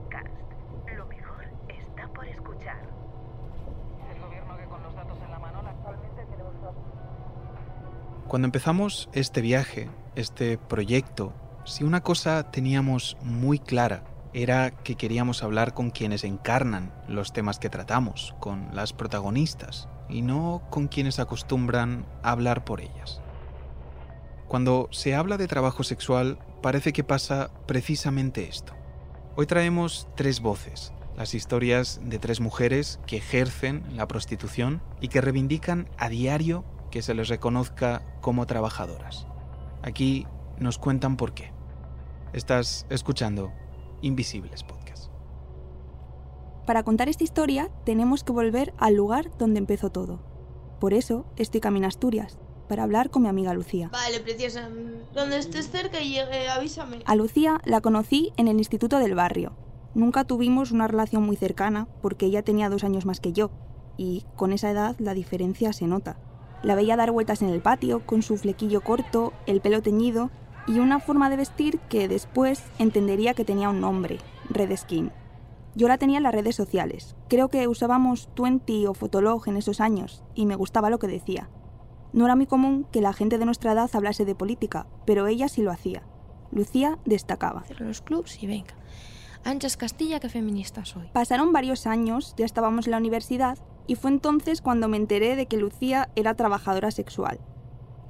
Podcast. Lo mejor está por escuchar. El gobierno que con los datos en la mano actualmente tenemos Cuando empezamos este viaje, este proyecto, si una cosa teníamos muy clara era que queríamos hablar con quienes encarnan los temas que tratamos, con las protagonistas, y no con quienes acostumbran a hablar por ellas. Cuando se habla de trabajo sexual, parece que pasa precisamente esto. Hoy traemos tres voces, las historias de tres mujeres que ejercen la prostitución y que reivindican a diario que se les reconozca como trabajadoras. Aquí nos cuentan por qué. Estás escuchando Invisibles Podcast. Para contar esta historia tenemos que volver al lugar donde empezó todo. Por eso estoy a Asturias, para hablar con mi amiga Lucía. Vale, preciosa. Donde estés cerca y llegue, avísame. A Lucía la conocí en el instituto del barrio. Nunca tuvimos una relación muy cercana porque ella tenía dos años más que yo, y con esa edad la diferencia se nota. La veía dar vueltas en el patio con su flequillo corto, el pelo teñido y una forma de vestir que después entendería que tenía un nombre, Red Skin. Yo la tenía en las redes sociales. Creo que usábamos Twenty o Fotolog en esos años y me gustaba lo que decía. No era muy común que la gente de nuestra edad hablase de política, pero ella sí lo hacía. Lucía destacaba. Cierro los clubs y venga. Anchas Castilla, qué feminista soy. Pasaron varios años, ya estábamos en la universidad, y fue entonces cuando me enteré de que Lucía era trabajadora sexual.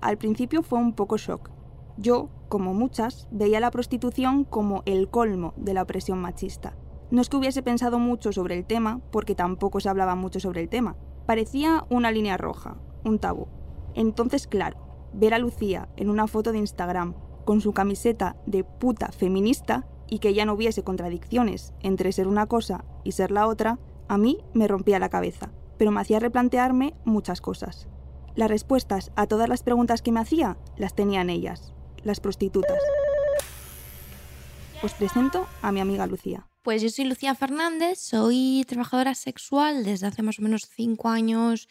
Al principio fue un poco shock. Yo, como muchas, veía la prostitución como el colmo de la opresión machista. No es que hubiese pensado mucho sobre el tema, porque tampoco se hablaba mucho sobre el tema. Parecía una línea roja, un tabú. Entonces, claro, ver a Lucía en una foto de Instagram con su camiseta de puta feminista y que ya no hubiese contradicciones entre ser una cosa y ser la otra, a mí me rompía la cabeza, pero me hacía replantearme muchas cosas. Las respuestas a todas las preguntas que me hacía las tenían ellas, las prostitutas. Os presento a mi amiga Lucía. Pues yo soy Lucía Fernández, soy trabajadora sexual desde hace más o menos cinco años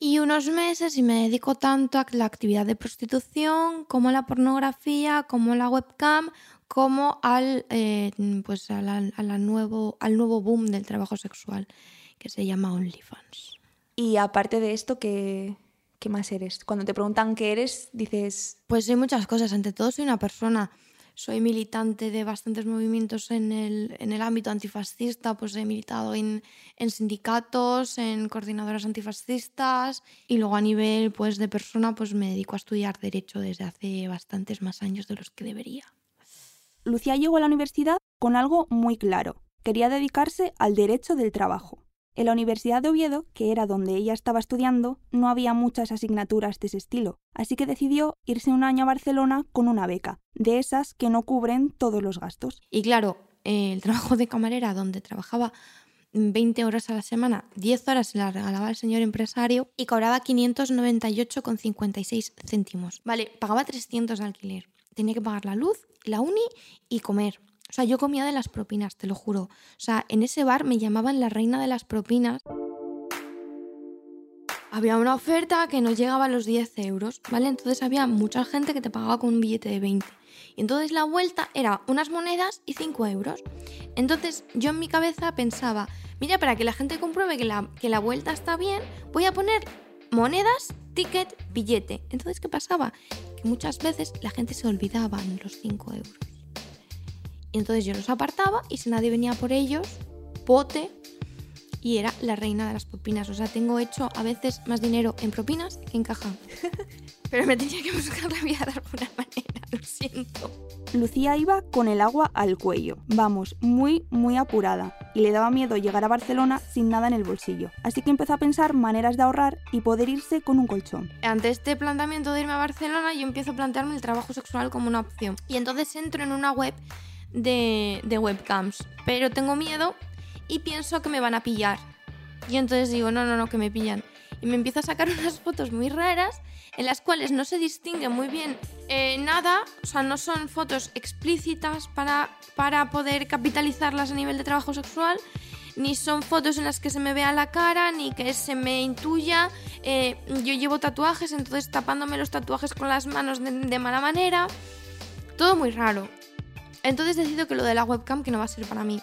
y unos meses y me dedico tanto a la actividad de prostitución como a la pornografía, como a la webcam, como al, eh, pues a la- a la nuevo, al nuevo boom del trabajo sexual que se llama OnlyFans. Y aparte de esto, ¿qué, qué más eres? Cuando te preguntan qué eres, dices... Pues soy muchas cosas. Ante todo soy una persona. Soy militante de bastantes movimientos en el, en el ámbito antifascista. Pues he militado en, en sindicatos, en coordinadoras antifascistas. Y luego a nivel pues, de persona pues me dedico a estudiar Derecho desde hace bastantes más años de los que debería. Lucía llegó a la universidad con algo muy claro. Quería dedicarse al derecho del trabajo. En la Universidad de Oviedo, que era donde ella estaba estudiando, no había muchas asignaturas de ese estilo, así que decidió irse un año a Barcelona con una beca, de esas que no cubren todos los gastos. Y claro, el trabajo de camarera, donde trabajaba 20 horas a la semana, 10 horas se las regalaba el señor empresario y cobraba 598,56 céntimos. Vale, pagaba 300 de alquiler. Tenía que pagar la luz, la uni y comer. O sea, yo comía de las propinas, te lo juro. O sea, en ese bar me llamaban la reina de las propinas. Había una oferta que no llegaba a los 10 euros, ¿vale? Entonces había mucha gente que te pagaba con un billete de 20. Y entonces la vuelta era unas monedas y 5 euros. Entonces yo en mi cabeza pensaba, mira, para que la gente compruebe que la, que la vuelta está bien, voy a poner monedas, ticket, billete. Entonces, ¿qué pasaba? Que muchas veces la gente se olvidaba en los 5 euros. Y entonces yo los apartaba y si nadie venía por ellos, pote y era la reina de las propinas. O sea, tengo hecho a veces más dinero en propinas que en caja. Pero me tenía que buscar la vida de alguna manera, lo siento. Lucía iba con el agua al cuello, vamos, muy, muy apurada, y le daba miedo llegar a Barcelona sin nada en el bolsillo. Así que empezó a pensar maneras de ahorrar y poder irse con un colchón. Ante este planteamiento de irme a Barcelona, yo empiezo a plantearme el trabajo sexual como una opción. Y entonces entro en una web de, webcams, pero tengo miedo y pienso que me van a pillar. Y entonces digo, no, no, no, que me pillan. Y me empiezo a sacar unas fotos muy raras en las cuales no se distingue muy bien eh, nada, o sea, no son fotos explícitas para, para poder capitalizarlas a nivel de trabajo sexual, ni son fotos en las que se me vea la cara, ni que se me intuya. eh, yo llevo tatuajes, entonces tapándome los tatuajes con las manos de, de mala manera. Todo muy raro. Entonces decido que lo de la webcam que no va a ser para mí.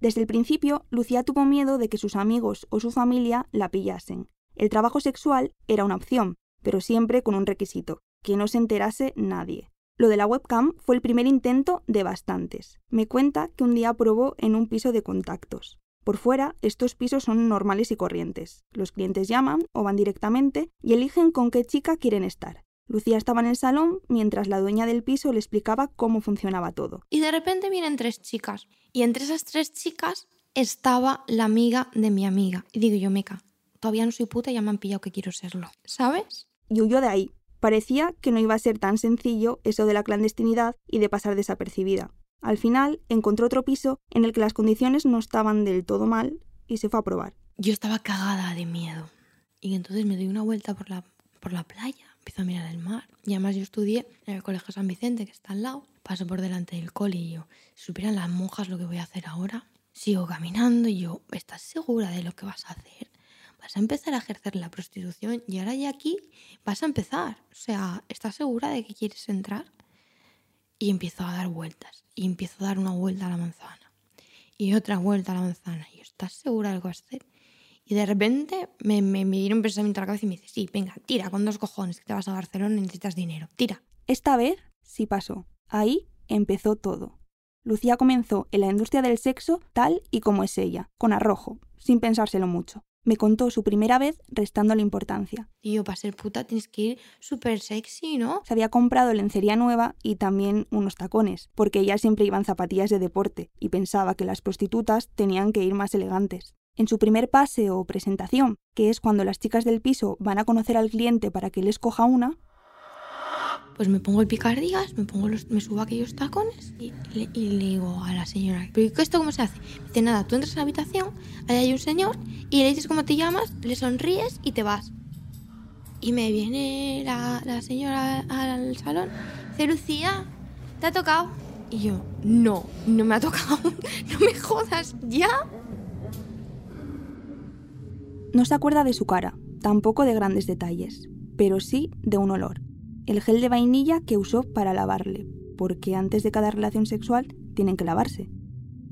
Desde el principio, Lucía tuvo miedo de que sus amigos o su familia la pillasen. El trabajo sexual era una opción, pero siempre con un requisito, que no se enterase nadie. Lo de la webcam fue el primer intento de bastantes. Me cuenta que un día probó en un piso de contactos. Por fuera, estos pisos son normales y corrientes. Los clientes llaman o van directamente y eligen con qué chica quieren estar. Lucía estaba en el salón mientras la dueña del piso le explicaba cómo funcionaba todo. Y de repente vienen tres chicas. Y entre esas tres chicas estaba la amiga de mi amiga. Y digo yo, meca, todavía no soy puta y ya me han pillado que quiero serlo. ¿Sabes? Y huyó de ahí. Parecía que no iba a ser tan sencillo eso de la clandestinidad y de pasar desapercibida. Al final encontró otro piso en el que las condiciones no estaban del todo mal y se fue a probar. Yo estaba cagada de miedo. Y entonces me doy una vuelta por la, por la playa, empiezo a mirar el mar. Y además yo estudié en el Colegio San Vicente, que está al lado. Paso por delante del cole y yo, si supieran las monjas lo que voy a hacer ahora. Sigo caminando y yo, ¿estás segura de lo que vas a hacer? Vas a empezar a ejercer la prostitución y ahora ya aquí vas a empezar. O sea, ¿estás segura de que quieres entrar? Y empiezo a dar vueltas. Y empiezo a dar una vuelta a la manzana. Y otra vuelta a la manzana. Y yo, ¿estás segura de lo que vas a hacer? Y de repente me, me, me viene un pensamiento a la cabeza y me dice, sí, venga, tira con dos cojones, que te vas a Barcelona y necesitas dinero. Tira. Esta vez sí pasó. Ahí empezó todo. Lucía comenzó en la industria del sexo tal y como es ella, con arrojo, sin pensárselo mucho. Me contó su primera vez restándole importancia. Y yo, para ser puta tienes que ir súper sexy, ¿no? Se había comprado lencería nueva y también unos tacones, porque ella siempre iba en zapatillas de deporte y pensaba que las prostitutas tenían que ir más elegantes. En su primer pase o presentación, que es cuando las chicas del piso van a conocer al cliente para que él escoja una, Pues me pongo el picardías, me pongo los, me subo aquellos tacones y, le- digo a la señora, ¿pero esto cómo se hace? Dice, nada, tú entras a la habitación, ahí hay un señor y le dices cómo te llamas, le sonríes y te vas. Y me viene la, la señora al salón, dice, Lucía, ¿te ha tocado? Y yo, no, no me ha tocado, no me jodas, ¿ya? no se acuerda de su cara, tampoco de grandes detalles, pero sí de un olor. El gel de vainilla que usó para lavarle, porque antes de cada relación sexual tienen que lavarse.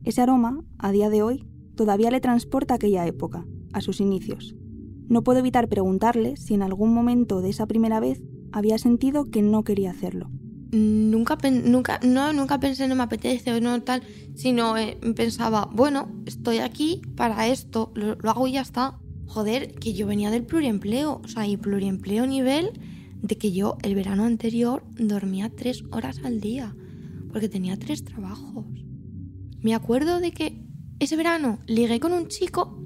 Ese aroma, a día de hoy, todavía le transporta a aquella época, a sus inicios. No puedo evitar preguntarle si en algún momento de esa primera vez había sentido que no quería hacerlo. Nunca, nunca, no, nunca pensé no me apetece o no tal, sino eh, pensaba, bueno, estoy aquí para esto, lo, lo hago y ya está. Joder, que yo venía del pluriempleo, o sea, y pluriempleo nivel de que yo el verano anterior dormía tres horas al día, porque tenía tres trabajos. Me acuerdo de que ese verano ligué con un chico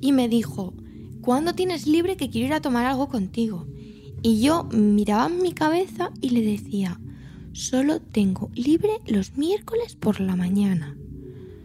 y me dijo, ¿cuándo tienes libre que quiero ir a tomar algo contigo? Y yo miraba mi cabeza y le decía, solo tengo libre los miércoles por la mañana.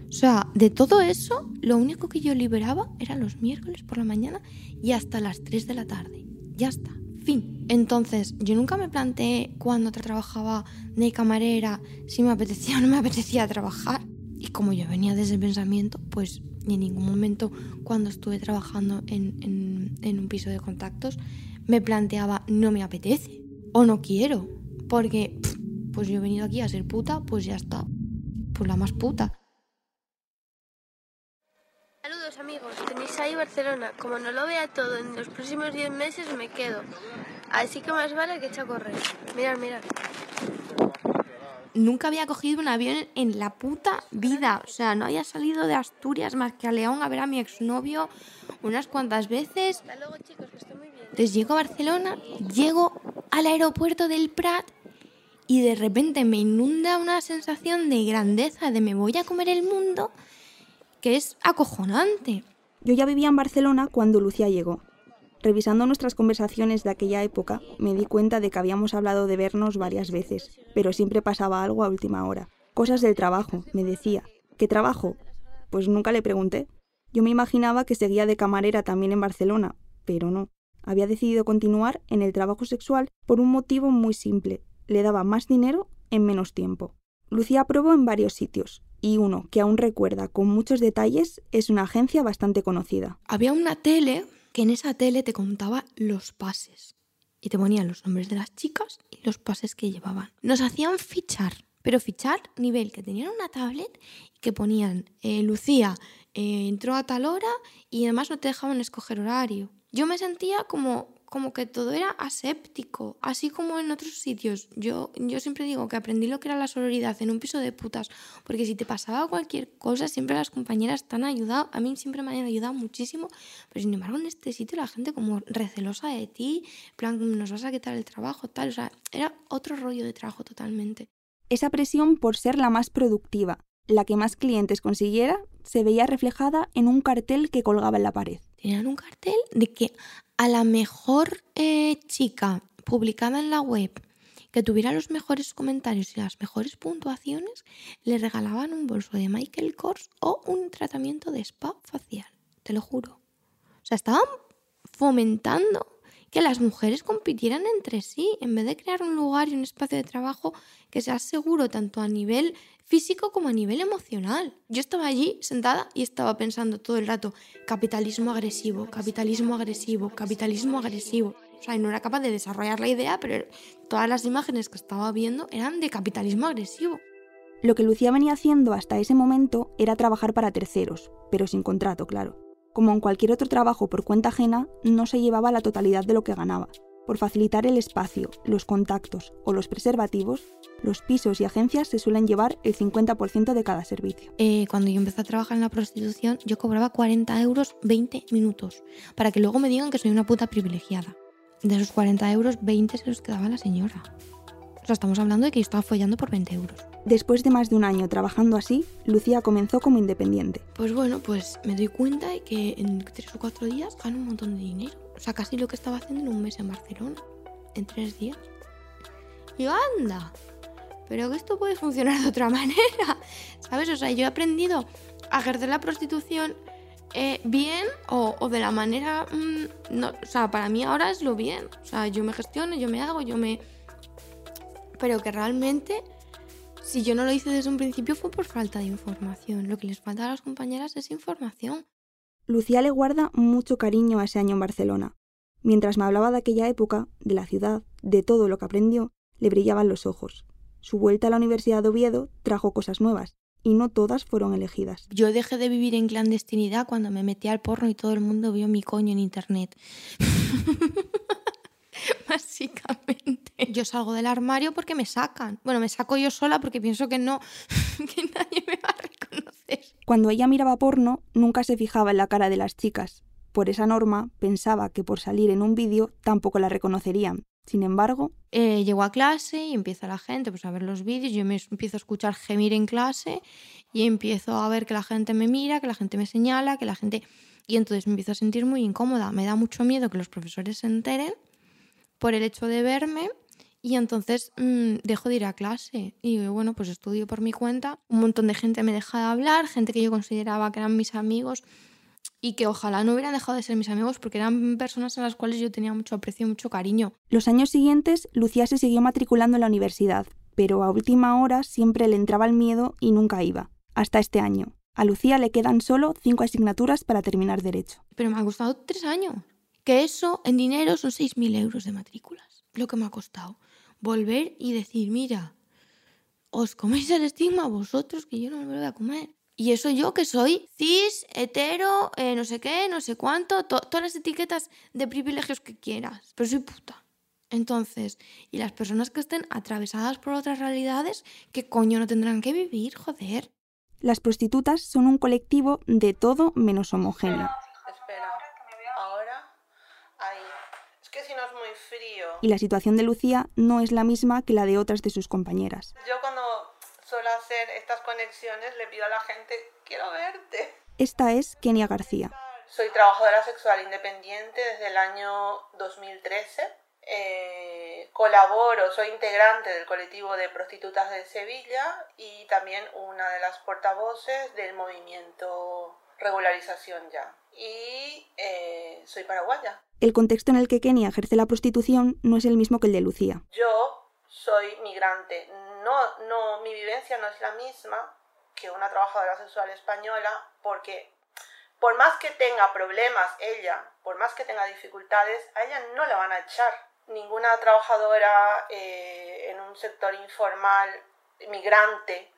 O sea, de todo eso, lo único que yo liberaba era los miércoles por la mañana y hasta las 3 de la tarde. Ya está, fin. Entonces, yo nunca me planteé cuando tra- trabajaba de camarera si me apetecía o no me apetecía trabajar. Y como yo venía de ese pensamiento, pues en ningún momento cuando estuve trabajando en, en- en un piso de contactos me planteaba no me apetece o no quiero. Porque, pues yo he venido aquí a ser puta, pues ya está. Pues la más puta. Saludos amigos, tenéis ahí Barcelona. Como no lo vea todo en los próximos 10 meses me quedo. Así que más vale que eche a correr. Mirad, mirad. Nunca había cogido un avión en la puta vida. O sea, no había salido de Asturias más que a León a ver a mi exnovio unas cuantas veces. Hasta luego chicos, que estoy muy bien. Entonces llego a Barcelona, llego al aeropuerto del Prat y de repente me inunda una sensación de grandeza, de me voy a comer el mundo, que es acojonante. Yo ya vivía en Barcelona cuando Lucía llegó. Revisando nuestras conversaciones de aquella época, me di cuenta de que habíamos hablado de vernos varias veces, pero siempre pasaba algo a última hora. Cosas del trabajo, me decía. ¿Qué trabajo? Pues nunca le pregunté. Yo me imaginaba que seguía de camarera también en Barcelona, pero no. Había decidido continuar en el trabajo sexual por un motivo muy simple. Le daba más dinero en menos tiempo. Lucía probó en varios sitios, y uno que aún recuerda con muchos detalles es una agencia bastante conocida. Había una tele que en esa tele te contaba los pases. Y te ponían los nombres de las chicas y los pases que llevaban. Nos hacían fichar pero fichar nivel, que tenían una tablet que ponían eh, Lucía eh, entró a tal hora y además no te dejaban escoger horario. Yo me sentía como, como que todo era aséptico, así como en otros sitios. Yo, yo siempre digo que aprendí lo que era la sororidad en un piso de putas, porque si te pasaba cualquier cosa, siempre las compañeras te han ayudado. A mí siempre me han ayudado muchísimo, pero sin embargo en este sitio la gente como recelosa de ti, plan, nos vas a quitar el trabajo, tal. O sea, era otro rollo de trabajo totalmente. Esa presión por ser la más productiva, la que más clientes consiguiera, se veía reflejada en un cartel que colgaba en la pared. Tenían un cartel de que a la mejor eh, chica publicada en la web que tuviera los mejores comentarios y las mejores puntuaciones, le regalaban un bolso de Michael Kors o un tratamiento de spa facial. Te lo juro. O sea, estaban fomentando que las mujeres compitieran entre sí, en vez de crear un lugar y un espacio de trabajo que sea seguro tanto a nivel físico como a nivel emocional. Yo estaba allí sentada y estaba pensando todo el rato, capitalismo agresivo, capitalismo agresivo, capitalismo agresivo. O sea, no era capaz de desarrollar la idea, pero todas las imágenes que estaba viendo eran de capitalismo agresivo. Lo que Lucía venía haciendo hasta ese momento era trabajar para terceros, pero sin contrato, claro. Como en cualquier otro trabajo por cuenta ajena, no se llevaba la totalidad de lo que ganaba. Por facilitar el espacio, los contactos o los preservativos, los pisos y agencias se suelen llevar el 50% de cada servicio. Eh, cuando yo empecé a trabajar en la prostitución, yo cobraba 40 euros 20 minutos, para que luego me digan que soy una puta privilegiada. De esos 40 euros, 20 se los quedaba la señora. Sea, estamos hablando de que estaba follando por 20 euros. Después de más de un año trabajando así, Lucía comenzó como independiente. Pues bueno, pues me doy cuenta de que en tres o cuatro días gano un montón de dinero. O sea, casi lo que estaba haciendo en un mes en Barcelona, en tres días. Y yo, anda, pero que esto puede funcionar de otra manera, ¿sabes? O sea, yo he aprendido a ejercer la prostitución eh, bien o, o, de la manera... Mmm, no, o sea, para mí ahora es lo bien. O sea, yo me gestiono, yo me hago, yo me... Pero que realmente si yo no lo hice desde un principio fue por falta de información. Lo que les falta a las compañeras es información. Lucía le guarda mucho cariño a ese año en Barcelona. Mientras me hablaba de aquella época, de la ciudad, de todo lo que aprendió, le brillaban los ojos. Su vuelta a la Universidad de Oviedo trajo cosas nuevas, y no todas fueron elegidas. Yo dejé de vivir en clandestinidad cuando me metí al porno y todo el mundo vio mi coño en internet. Básicamente. Yo salgo del armario porque me sacan. Bueno, me saco yo sola porque pienso que no, que nadie me va a reconocer. Cuando ella miraba porno, nunca se fijaba en la cara de las chicas. Por esa norma, pensaba que por salir en un vídeo tampoco la reconocerían. Sin embargo, eh, llego a clase y empieza la gente pues, a ver los vídeos. Yo me empiezo a escuchar gemir en clase y empiezo a ver que la gente me mira, que la gente me señala, que la gente. Y entonces me empiezo a sentir muy incómoda. Me da mucho miedo que los profesores se enteren por el hecho de verme y entonces mmm, dejo de ir a clase y bueno, pues estudio por mi cuenta. Un montón de gente me deja de hablar, gente que yo consideraba que eran mis amigos y que ojalá no hubieran dejado de ser mis amigos porque eran personas a las cuales yo tenía mucho aprecio y mucho cariño. Los años siguientes, Lucía se siguió matriculando en la universidad, pero a última hora siempre le entraba el miedo y nunca iba. Hasta este año. A Lucía le quedan solo cinco asignaturas para terminar Derecho. Pero me ha costado tres años. Que eso en dinero son 6.000 euros de matrículas. Lo que me ha costado. Volver y decir, mira, os coméis el estigma vosotros que yo no me lo voy a comer. Y eso yo que soy cis, hetero, eh, no sé qué, no sé cuánto, to todas las etiquetas de privilegios que quieras. Pero soy puta. Entonces, y las personas que estén atravesadas por otras realidades, ¿qué coño no tendrán que vivir? Joder. Las prostitutas son un colectivo de todo menos homogéneo. Que si no es muy frío. Y la situación de Lucía no es la misma que la de otras de sus compañeras. Yo cuando suelo hacer estas conexiones le pido a la gente, quiero verte. Esta es Kenia García. Soy trabajadora sexual independiente desde el año 2013. Eh, colaboro, soy integrante del colectivo de prostitutas de Sevilla y también una de las portavoces del movimiento regularización ya. Y eh, soy paraguaya. El contexto en el que Kenia ejerce la prostitución no es el mismo que el de Lucía. Yo soy migrante. No, no, mi vivencia no es la misma que una trabajadora sexual española porque por más que tenga problemas ella, por más que tenga dificultades, a ella no la van a echar. Ninguna trabajadora eh, en un sector informal migrante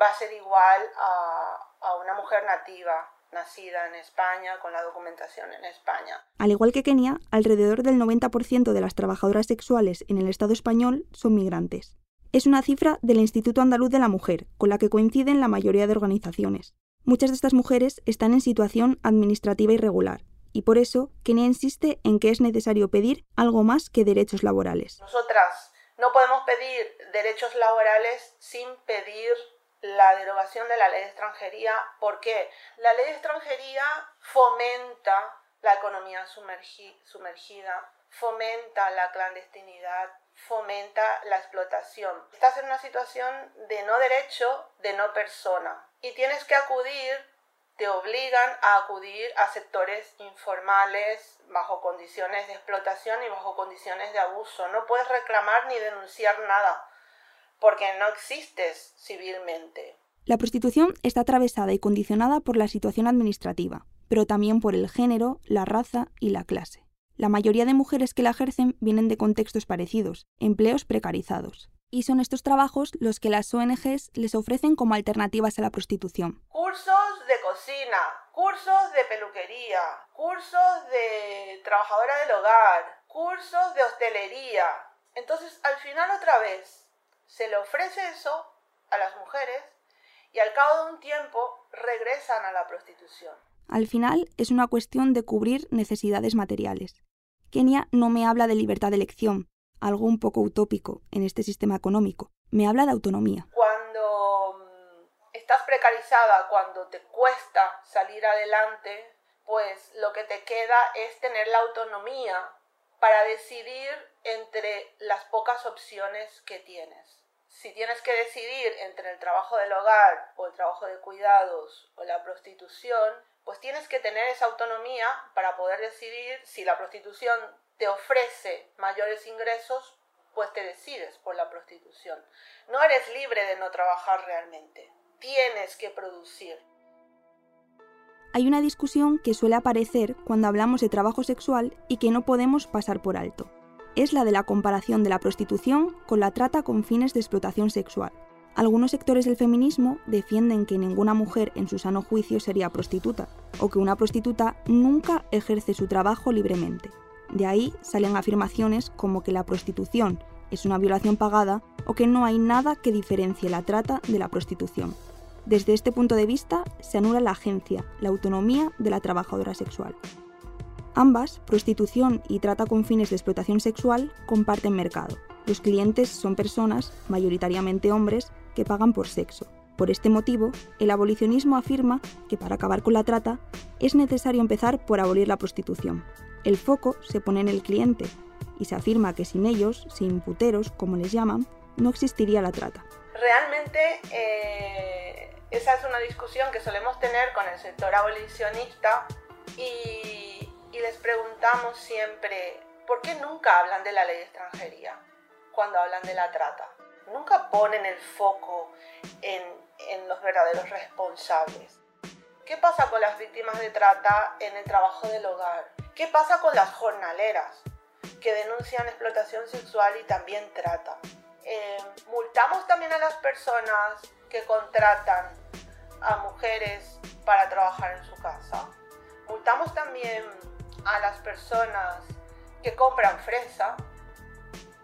va a ser igual a, a una mujer nativa nacida en España, con la documentación en España. Al igual que Kenia, alrededor del 90% de las trabajadoras sexuales en el Estado español son migrantes. Es una cifra del Instituto Andaluz de la Mujer, con la que coinciden la mayoría de organizaciones. Muchas de estas mujeres están en situación administrativa irregular, y por eso Kenia insiste en que es necesario pedir algo más que derechos laborales. Nosotras no podemos pedir derechos laborales sin pedir la derogación de la ley de extranjería. ¿Por qué? La ley de extranjería fomenta la economía sumergida, fomenta la clandestinidad, fomenta la explotación. Estás en una situación de no derecho, de no persona. Y tienes que acudir, te obligan a acudir a sectores informales, bajo condiciones de explotación y bajo condiciones de abuso. No puedes reclamar ni denunciar nada porque no existes civilmente. La prostitución está atravesada y condicionada por la situación administrativa, pero también por el género, la raza y la clase. La mayoría de mujeres que la ejercen vienen de contextos parecidos, empleos precarizados. Y son estos trabajos los que las ONGs les ofrecen como alternativas a la prostitución. Cursos de cocina, cursos de peluquería, cursos de trabajadora del hogar, cursos de hostelería. Entonces, al final otra vez, se le ofrece eso a las mujeres y al cabo de un tiempo regresan a la prostitución. Al final es una cuestión de cubrir necesidades materiales. Kenia no me habla de libertad de elección, algo un poco utópico en este sistema económico. Me habla de autonomía. Cuando mm, estás precarizada, cuando te cuesta salir adelante, pues lo que te queda es tener la autonomía para decidir entre las pocas opciones que tienes si tienes que decidir entre el trabajo del hogar o el trabajo de cuidados o la prostitución, pues tienes que tener esa autonomía para poder decidir si la prostitución te ofrece mayores ingresos, pues te decides por la prostitución. No eres libre de no trabajar realmente. Tienes que producir. Hay una discusión que suele aparecer cuando hablamos de trabajo sexual y que no podemos pasar por alto es la de la comparación de la prostitución con la trata con fines de explotación sexual. Algunos sectores del feminismo defienden que ninguna mujer en su sano juicio sería prostituta, o que una prostituta nunca ejerce su trabajo libremente. De ahí salen afirmaciones como que la prostitución es una violación pagada o que no hay nada que diferencie la trata de la prostitución. Desde este punto de vista, se anula la agencia, la autonomía de la trabajadora sexual. Ambas, prostitución y trata con fines de explotación sexual, comparten mercado. Los clientes son personas, mayoritariamente hombres, que pagan por sexo. Por este motivo, el abolicionismo afirma que para acabar con la trata es necesario empezar por abolir la prostitución. El foco se pone en el cliente y se afirma que sin ellos, sin puteros, como les llaman, no existiría la trata. Realmente eh, esa es una discusión que solemos tener con el sector abolicionista y y les preguntamos siempre, ¿por qué nunca hablan de la ley de extranjería cuando hablan de la trata? Nunca ponen el foco en, en los verdaderos responsables. ¿Qué pasa con las víctimas de trata en el trabajo del hogar? ¿Qué pasa con las jornaleras que denuncian explotación sexual y también trata? Eh, multamos también a las personas que contratan a mujeres para trabajar en su casa. Multamos también a las personas que compran fresa,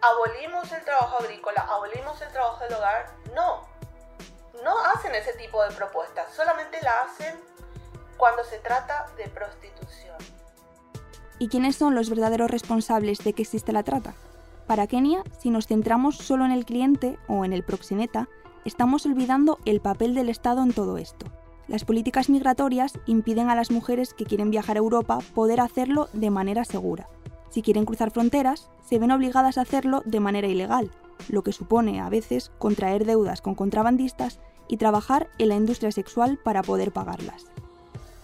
abolimos el trabajo agrícola, abolimos el trabajo del hogar. No, no hacen ese tipo de propuestas, solamente la hacen cuando se trata de prostitución. ¿Y quiénes son los verdaderos responsables de que existe la trata? Para Kenia, si nos centramos solo en el cliente o en el proxeneta, estamos olvidando el papel del Estado en todo esto. Las políticas migratorias impiden a las mujeres que quieren viajar a Europa poder hacerlo de manera segura. Si quieren cruzar fronteras, se ven obligadas a hacerlo de manera ilegal, lo que supone a veces contraer deudas con contrabandistas y trabajar en la industria sexual para poder pagarlas.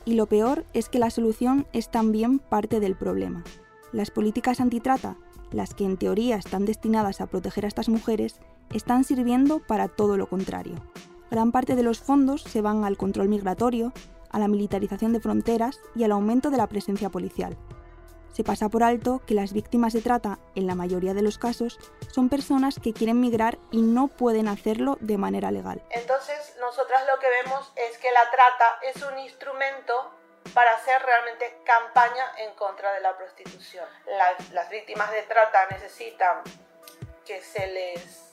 Y lo peor es que la solución es también parte del problema. Las políticas antitrata, las que en teoría están destinadas a proteger a estas mujeres, están sirviendo para todo lo contrario gran parte de los fondos se van al control migratorio, a la militarización de fronteras y al aumento de la presencia policial. se pasa por alto que las víctimas de trata, en la mayoría de los casos, son personas que quieren migrar y no pueden hacerlo de manera legal. Entonces, nosotras lo que vemos es que la trata es un instrumento para hacer realmente campaña en contra de la prostitución. Las, las víctimas de trata necesitan que se les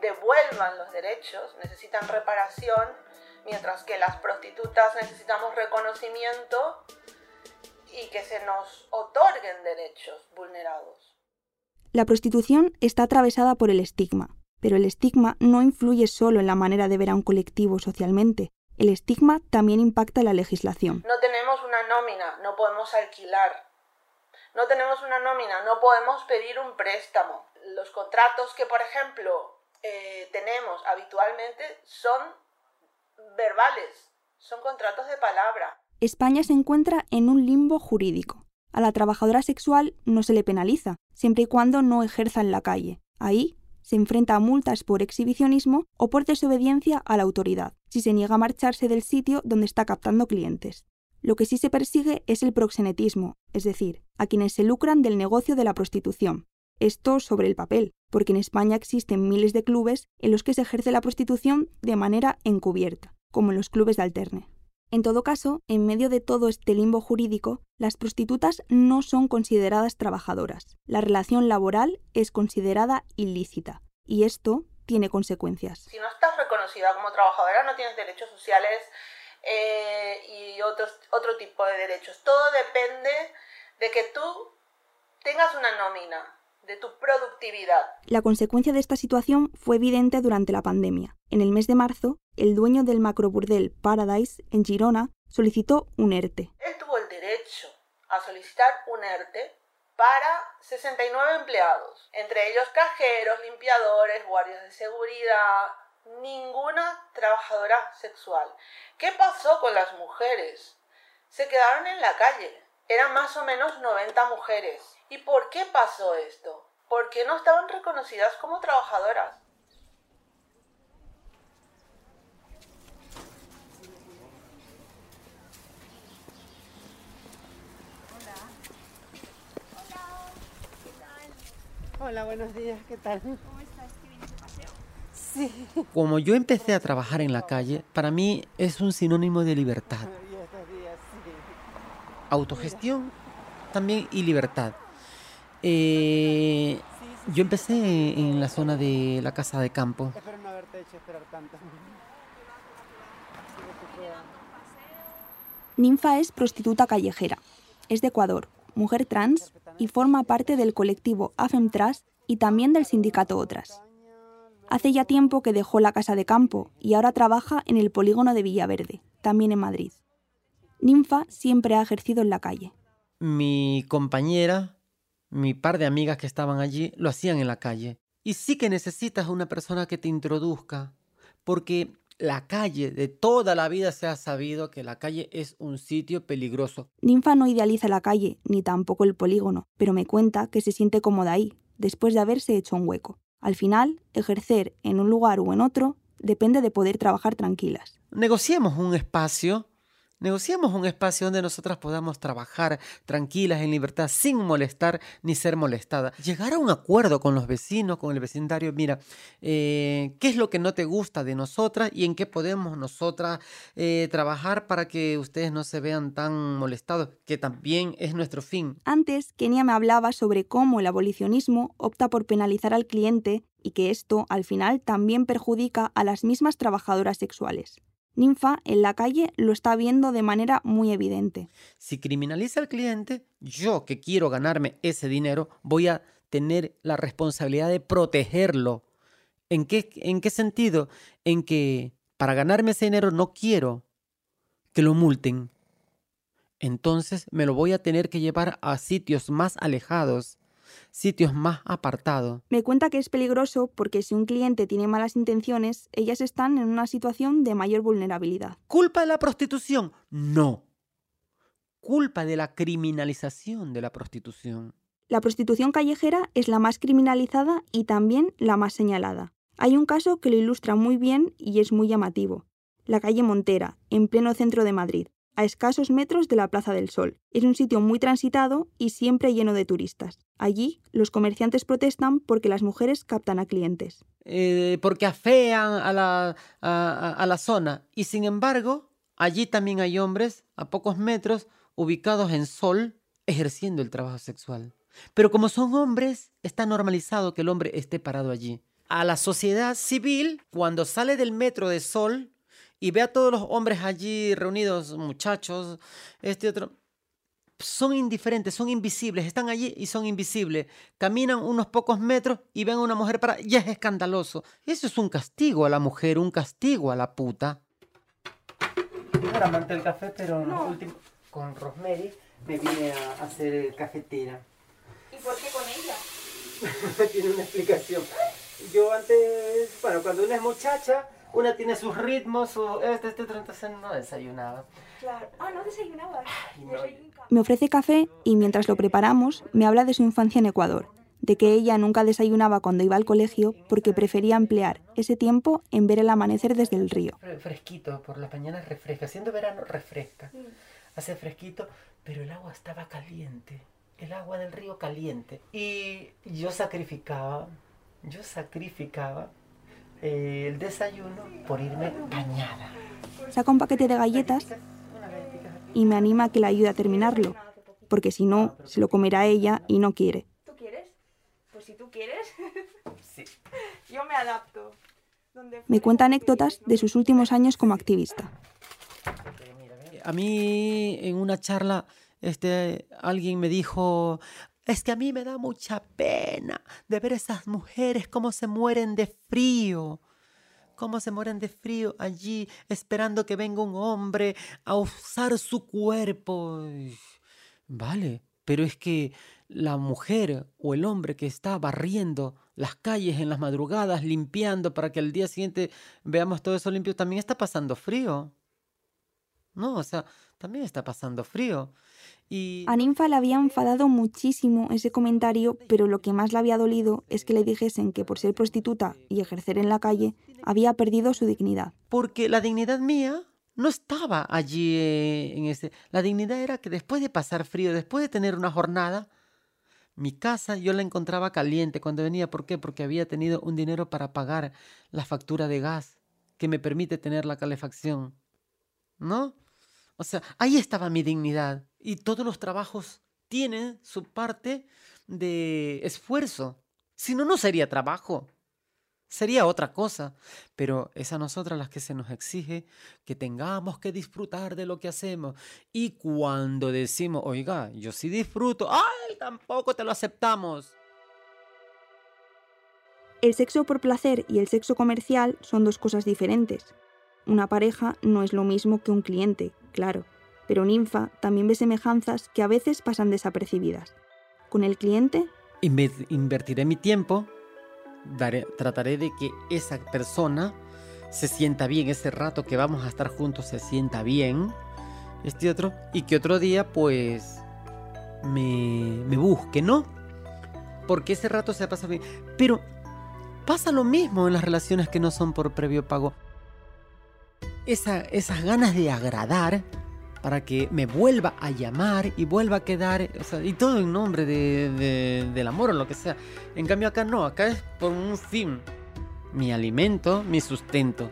devuelvan los derechos, necesitan reparación, mientras que las prostitutas necesitamos reconocimiento y que se nos otorguen derechos vulnerados. La prostitución está atravesada por el estigma, pero el estigma no influye solo en la manera de ver a un colectivo socialmente. El estigma también impacta en la legislación. No tenemos una nómina, no podemos alquilar. No tenemos una nómina, no podemos pedir un préstamo. Los contratos que, por ejemplo, eh, tenemos habitualmente son verbales, son contratos de palabra. España se encuentra en un limbo jurídico. A la trabajadora sexual no se le penaliza, siempre y cuando no ejerza en la calle. Ahí se enfrenta a multas por exhibicionismo o por desobediencia a la autoridad, si se niega a marcharse del sitio donde está captando clientes. Lo que sí se persigue es el proxenetismo, es decir, a quienes se lucran del negocio de la prostitución, esto sobre el papel, porque en España existen miles de clubes en los que se ejerce la prostitución de manera encubierta, como en los clubes de alterne. En todo caso, en medio de todo este limbo jurídico, las prostitutas no son consideradas trabajadoras. La relación laboral es considerada ilícita, y esto tiene consecuencias. Si no estás reconocida como trabajadora, no tienes derechos sociales eh, y otro tipo de derechos. Todo depende de que tú tengas una nómina, de tu productividad. La consecuencia de esta situación fue evidente durante la pandemia. En el mes de marzo, el dueño del macroburdel Paradise en Girona solicitó un ERTE. Él tuvo el derecho a solicitar un ERTE para 69 empleados, entre ellos cajeros, limpiadores, guardias de seguridad, ninguna trabajadora sexual. ¿Qué pasó con las mujeres? Se quedaron en la calle. Eran más o menos 90 mujeres. ¿Y por qué pasó esto? Porque no estaban reconocidas como trabajadoras. Hola, buenos días, ¿qué tal? ¿Cómo estás? ¿Qué vienes de paseo? Sí. Como yo empecé a trabajar en la calle, para mí es un sinónimo de libertad. Autogestión también y libertad. Eh, yo empecé en la zona de la casa de campo. Espero no haberte hecho esperar tanto. Ninfa es prostituta callejera. Es de Ecuador, mujer trans y forma parte del colectivo AFEMTRAS y también del sindicato Otras. Hace ya tiempo que dejó la casa de campo y ahora trabaja en el polígono de Villaverde, también en Madrid. Ninfa siempre ha ejercido en la calle. Mi compañera, mi par de amigas que estaban allí, lo hacían en la calle. Y sí que necesitas una persona que te introduzca, porque la calle, de toda la vida se ha sabido que la calle es un sitio peligroso. Ninfa no idealiza la calle, ni tampoco el polígono, pero me cuenta que se siente cómoda ahí, después de haberse hecho un hueco. Al final, ejercer en un lugar o en otro depende de poder trabajar tranquilas. Negociemos un espacio, negociemos un espacio donde nosotras podamos trabajar tranquilas, en libertad, sin molestar ni ser molestada. Llegar a un acuerdo con los vecinos, con el vecindario, mira, eh, ¿qué es lo que no te gusta de nosotras y en qué podemos nosotras eh, trabajar para que ustedes no se vean tan molestados, que también es nuestro fin? Antes, Kenia me hablaba sobre cómo el abolicionismo opta por penalizar al cliente y que esto, al final, también perjudica a las mismas trabajadoras sexuales. Ninfa en la calle lo está viendo de manera muy evidente. Si criminaliza al cliente, yo que quiero ganarme ese dinero, voy a tener la responsabilidad de protegerlo. ¿En qué, en qué sentido? En que para ganarme ese dinero no quiero que lo multen. Entonces me lo voy a tener que llevar a sitios más alejados, sitios más apartados. Me cuenta que es peligroso porque si un cliente tiene malas intenciones, ellas están en una situación de mayor vulnerabilidad. ¿Culpa de la prostitución? No. Culpa de la criminalización de la prostitución. La prostitución callejera es la más criminalizada y también la más señalada. Hay un caso que lo ilustra muy bien y es muy llamativo. La calle Montera, en pleno centro de Madrid. A escasos metros de la Plaza del Sol. Es un sitio muy transitado y siempre lleno de turistas. Allí, los comerciantes protestan porque las mujeres captan a clientes. eh, porque afean a la, a, la zona. Y sin embargo, allí también hay hombres a pocos metros ubicados en sol ejerciendo el trabajo sexual. Pero como son hombres, está normalizado que el hombre esté parado allí. A la sociedad civil, cuando sale del metro de sol y ve a todos los hombres allí reunidos, muchachos, este otro, son indiferentes, son invisibles, están allí y son invisibles. Caminan unos pocos metros y ven a una mujer para... Ya es escandaloso. Eso es un castigo a la mujer, un castigo a la puta. No era amante del café, pero con Rosemary me vine a hacer cafetera. ¿Y por qué con ella? tiene una explicación. Yo antes, bueno, cuando una es muchacha, una tiene sus ritmos, su este, este, otro, entonces no desayunaba. Claro. Ah, no. Desayuno. Me ofrece café y mientras lo preparamos me habla de su infancia en Ecuador, de que ella nunca desayunaba cuando iba al colegio porque prefería emplear ese tiempo en ver el amanecer desde el río. Fre- Fresquito, por las mañanas refresca. Siendo verano, refresca. Hace fresquito, pero el agua estaba caliente. El agua del río caliente. Y yo sacrificaba, yo sacrificaba el desayuno por irme bañada. Saca un paquete de galletas y me anima a que la ayude a terminarlo, porque si no, se lo comerá ella y no quiere. ¿Tú quieres? Pues si tú quieres, Sí. yo me adapto. Me cuenta anécdotas de sus últimos años como activista. A mí en una charla este, alguien me dijo, es que a mí me da mucha pena de ver esas mujeres cómo se mueren de frío, cómo se mueren de frío allí esperando que venga un hombre a usar su cuerpo. Vale, pero es que la mujer o el hombre que está barriendo las calles en las madrugadas, limpiando para que al día siguiente veamos todo eso limpio, también está pasando frío. No, o sea, también está pasando frío. Y A Ninfa le había enfadado muchísimo ese comentario, pero lo que más le había dolido es que le dijesen que por ser prostituta y ejercer en la calle había perdido su dignidad. porque la dignidad mía no estaba allí eh, en ese. La dignidad era que después de pasar frío, después de tener una jornada, mi casa yo la encontraba caliente cuando venía. ¿Por qué? Porque había tenido un dinero para pagar la factura de gas que me permite tener la calefacción. ¿No? O sea, ahí estaba mi dignidad. Y todos los trabajos tienen su parte de esfuerzo. Si no, no sería trabajo. Sería otra cosa. Pero es a nosotras las que se nos exige que tengamos que disfrutar de lo que hacemos. Y cuando decimos, oiga, yo sí disfruto, ¡ay! Tampoco te lo aceptamos. El sexo por placer y el sexo comercial son dos cosas diferentes. Una pareja no es lo mismo que un cliente, claro, pero Ninfa también ve semejanzas que a veces pasan desapercibidas. Con el cliente, Inve- invertiré mi tiempo, trataré de que esa persona se sienta bien, ese rato que vamos a estar juntos se sienta bien, este otro, y que otro día pues me, me busque, ¿no? Porque ese rato se pasa bien. Pero pasa lo mismo en las relaciones que no son por previo pago. Esa- esas ganas de agradar para que me vuelva a llamar y vuelva a quedar, o sea, y todo en nombre de, de- del amor o lo que sea. En cambio acá no, acá es por un fin. Mi alimento, mi sustento.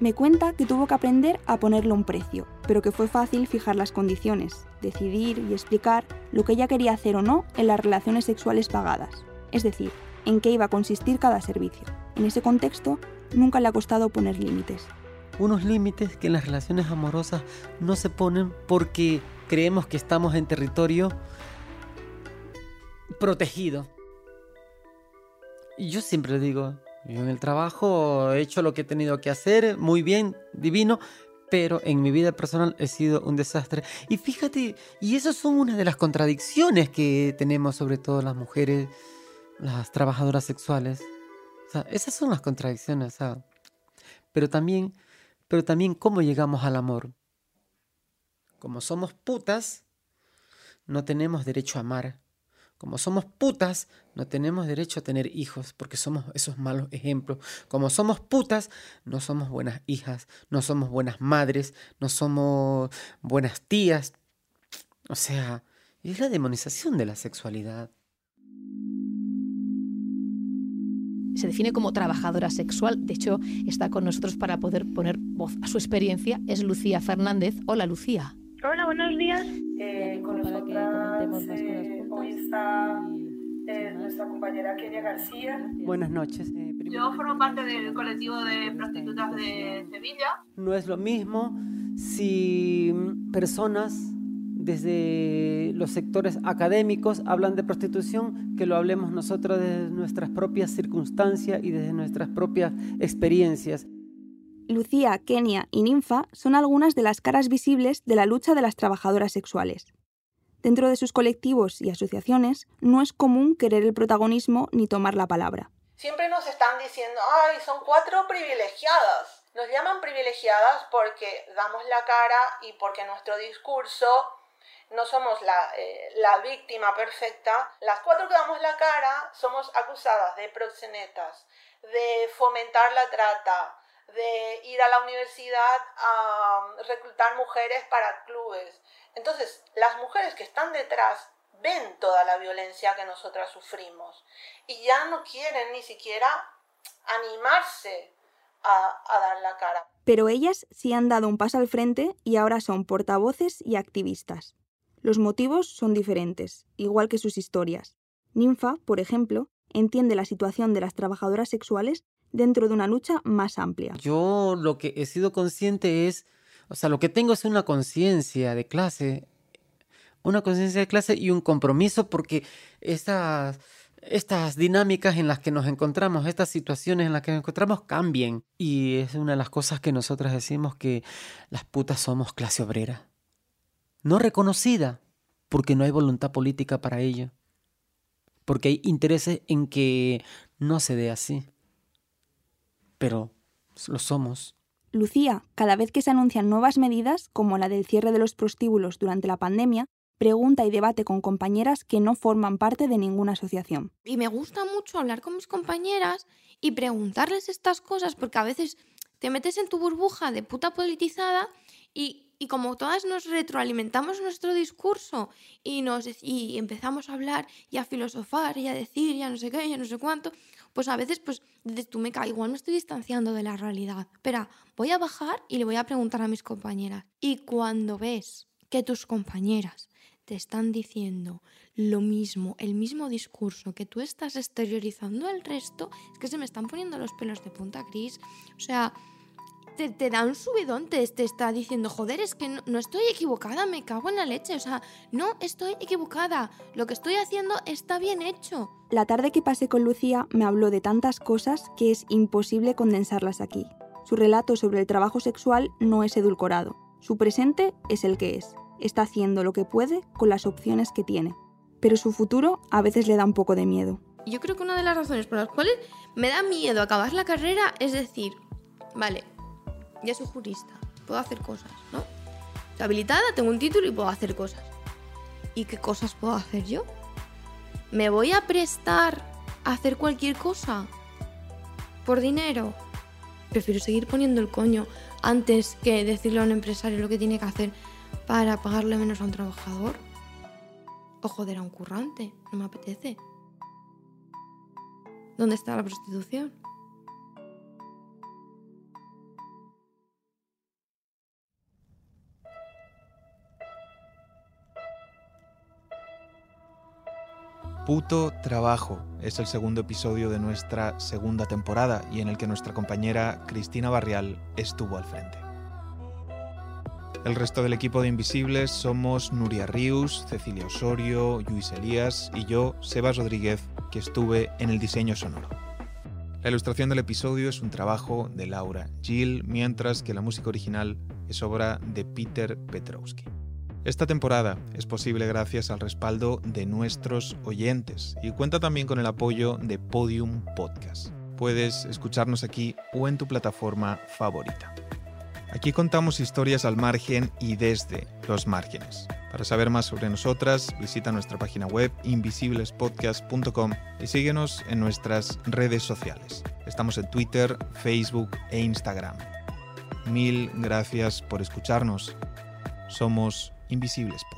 me cuenta que tuvo que aprender a ponerle un precio, pero que fue fácil fijar las condiciones, decidir y explicar lo que ella quería hacer o no en las relaciones sexuales pagadas, es decir, en qué iba a consistir cada servicio. En ese contexto, nunca le ha costado poner límites. Unos límites que en las relaciones amorosas no se ponen porque creemos que estamos en territorio protegido. Y yo siempre digo, yo en el trabajo he hecho lo que he tenido que hacer, muy bien, divino, pero en mi vida personal he sido un desastre. Y fíjate, y esas son una de las contradicciones que tenemos, sobre todo las mujeres, las trabajadoras sexuales. O sea, esas son las contradicciones, sea, pero también, pero también cómo llegamos al amor. Como somos putas, no tenemos derecho a amar. Como somos putas, no tenemos derecho a tener hijos porque somos esos malos ejemplos. Como somos putas, no somos buenas hijas, no somos buenas madres, no somos buenas tías. O sea, es la demonización de la sexualidad. Se define como trabajadora sexual. De hecho, está con nosotros para poder poner voz a su experiencia. Es Lucía Fernández. Hola, Lucía. Hola, buenos días. Eh, con para que comentemos más cosas eh, Hoy está eh, nuestra compañera Kenia García. Buenas noches. Eh, Yo formo parte del colectivo de prostitutas de Sevilla. No es lo mismo si personas desde los sectores académicos hablan de prostitución que lo hablemos nosotros desde nuestras propias circunstancias y desde nuestras propias experiencias. Lucía, Kenia y Ninfa son algunas de las caras visibles de la lucha de las trabajadoras sexuales. Dentro de sus colectivos y asociaciones no es común querer el protagonismo ni tomar la palabra. Siempre nos están diciendo, ay, son cuatro privilegiadas. Nos llaman privilegiadas porque damos la cara y porque nuestro discurso no somos la, eh, la, víctima perfecta, las cuatro que damos la cara somos acusadas de proxenetas, de fomentar la trata, de ir a la universidad a reclutar mujeres para clubes. Entonces, las mujeres que están detrás ven toda la violencia que nosotras sufrimos y ya no quieren ni siquiera animarse a, a dar la cara. Pero ellas sí han dado un paso al frente y ahora son portavoces y activistas. Los motivos son diferentes, igual que sus historias. Ninfa, por ejemplo, entiende la situación de las trabajadoras sexuales dentro de una lucha más amplia. Yo lo que he sido consciente es, o sea, lo que tengo es una conciencia de clase, una conciencia de clase y un compromiso porque estas, estas dinámicas en las que nos encontramos, estas situaciones en las que nos encontramos cambien. Y es una de las cosas que nosotras decimos que las putas somos clase obrera no reconocida, porque no hay voluntad política para ello, porque hay intereses en que no se dé así, pero lo somos. Lucía, cada vez que se anuncian nuevas medidas, como la del cierre de los prostíbulos durante la pandemia, pregunta y debate con compañeras que no forman parte de ninguna asociación. Y me gusta mucho hablar con mis compañeras y preguntarles estas cosas, porque a veces te metes en tu burbuja de puta politizada y y como todas nos retroalimentamos nuestro discurso y, nos, y empezamos a hablar y a filosofar y a decir ya no sé qué, ya no sé cuánto, pues a veces pues dices, tú me caes, igual me estoy distanciando de la realidad. Espera, voy a bajar y le voy a preguntar a mis compañeras. Y cuando ves que tus compañeras te están diciendo lo mismo, el mismo discurso que tú estás exteriorizando al resto, es que se me están poniendo los pelos de punta, Cris. O sea, te, da un subidón, te, te, está diciendo, joder, es que no, estoy equivocada, me cago en la leche, o sea, no estoy equivocada, lo que estoy haciendo está bien hecho. La tarde que pasé con Lucía me habló de tantas cosas que es imposible condensarlas aquí. Su relato sobre el trabajo sexual no es edulcorado, su presente es el que es, está haciendo lo que puede con las opciones que tiene, pero su futuro a veces le da un poco de miedo. Yo creo que una de las razones por las cuales me da miedo acabar la carrera es decir, vale, ya soy jurista, puedo hacer cosas, ¿no? Estoy habilitada, tengo un título y puedo hacer cosas. ¿Y qué cosas puedo hacer yo? ¿Me voy a prestar a hacer cualquier cosa? ¿Por dinero? Prefiero seguir poniendo el coño antes que decirle a un empresario lo que tiene que hacer para pagarle menos a un trabajador. O joder a un currante, no me apetece. ¿Dónde está la prostitución? Puto Trabajo es el segundo episodio de nuestra segunda temporada y en el que nuestra compañera Cristina Barrial estuvo al frente. El resto del equipo de Invisibles somos Nuria Rius, Cecilia Osorio, Luis Elías y yo, Sebas Rodríguez, que estuve en el diseño sonoro. La ilustración del episodio es un trabajo de Laura Gill, mientras que la música original es obra de Peter Petrowski. Esta temporada es posible gracias al respaldo de nuestros oyentes y cuenta también con el apoyo de Podium Podcast. Puedes escucharnos aquí o en tu plataforma favorita. Aquí contamos historias al margen y desde los márgenes. Para saber más sobre nosotras, visita nuestra página web invisiblespodcast.com y síguenos en nuestras redes sociales. Estamos en Twitter, Facebook e Instagram. Mil gracias por escucharnos. Somos Invisibles.